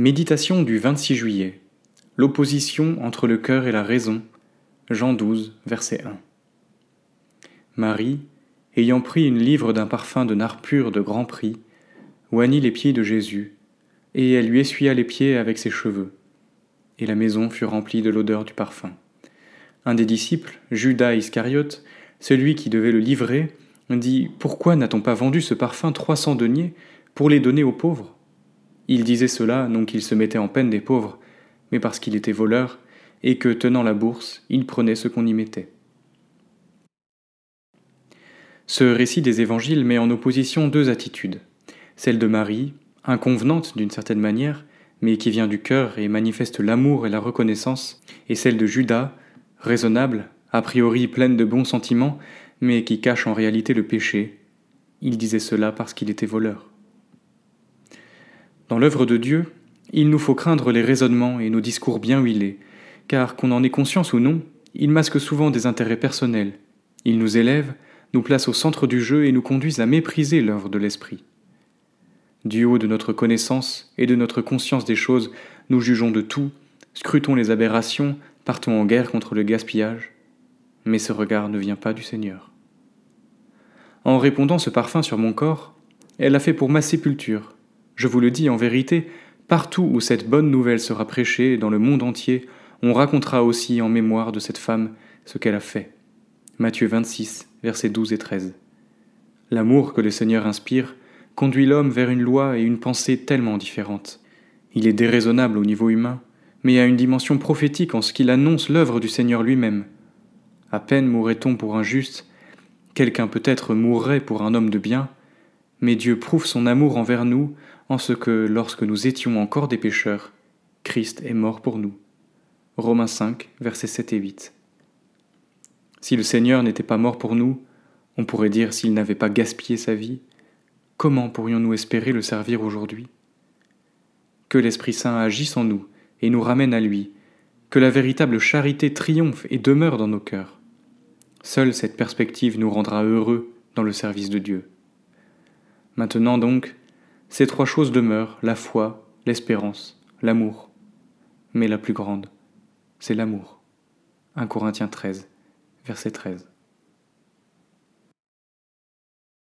Méditation du 26 juillet. L'opposition entre le cœur et la raison. Jean 12, verset 1. Marie, ayant pris une livre d'un parfum de nard pur de grand prix, oignit les pieds de Jésus, et elle lui essuya les pieds avec ses cheveux. Et la maison fut remplie de l'odeur du parfum. Un des disciples, Judas Iscariote, celui qui devait le livrer, dit Pourquoi n'a-t-on pas vendu ce parfum trois cents deniers pour les donner aux pauvres? Il disait cela non qu'il se mettait en peine des pauvres, mais parce qu'il était voleur, et que, tenant la bourse, il prenait ce qu'on y mettait. Ce récit des évangiles met en opposition deux attitudes. Celle de Marie, inconvenante d'une certaine manière, mais qui vient du cœur et manifeste l'amour et la reconnaissance, et celle de Judas, raisonnable, a priori pleine de bons sentiments, mais qui cache en réalité le péché. Il disait cela parce qu'il était voleur. Dans l'œuvre de Dieu, il nous faut craindre les raisonnements et nos discours bien huilés, car qu'on en ait conscience ou non, ils masquent souvent des intérêts personnels. Ils nous élèvent, nous placent au centre du jeu et nous conduisent à mépriser l'œuvre de l'Esprit. Du haut de notre connaissance et de notre conscience des choses, nous jugeons de tout, scrutons les aberrations, partons en guerre contre le gaspillage. Mais ce regard ne vient pas du Seigneur. En répondant ce parfum sur mon corps, elle a fait pour ma sépulture, je vous le dis en vérité, partout où cette bonne nouvelle sera prêchée dans le monde entier, on racontera aussi en mémoire de cette femme ce qu'elle a fait. Matthieu 26, versets 12 et 13. L'amour que le Seigneur inspire conduit l'homme vers une loi et une pensée tellement différentes. Il est déraisonnable au niveau humain, mais a une dimension prophétique en ce qu'il annonce l'œuvre du Seigneur lui-même. À peine mourrait-on pour un juste, quelqu'un peut-être mourrait pour un homme de bien, mais Dieu prouve son amour envers nous en ce que, lorsque nous étions encore des pécheurs, Christ est mort pour nous. Romains 5, versets 7 et 8. Si le Seigneur n'était pas mort pour nous, on pourrait dire s'il n'avait pas gaspillé sa vie, comment pourrions-nous espérer le servir aujourd'hui? Que l'Esprit Saint agisse en nous et nous ramène à lui, que la véritable charité triomphe et demeure dans nos cœurs. Seule cette perspective nous rendra heureux dans le service de Dieu. Maintenant donc, ces trois choses demeurent, la foi, l'espérance, l'amour. Mais la plus grande, c'est l'amour. 1 Corinthiens 13, verset 13.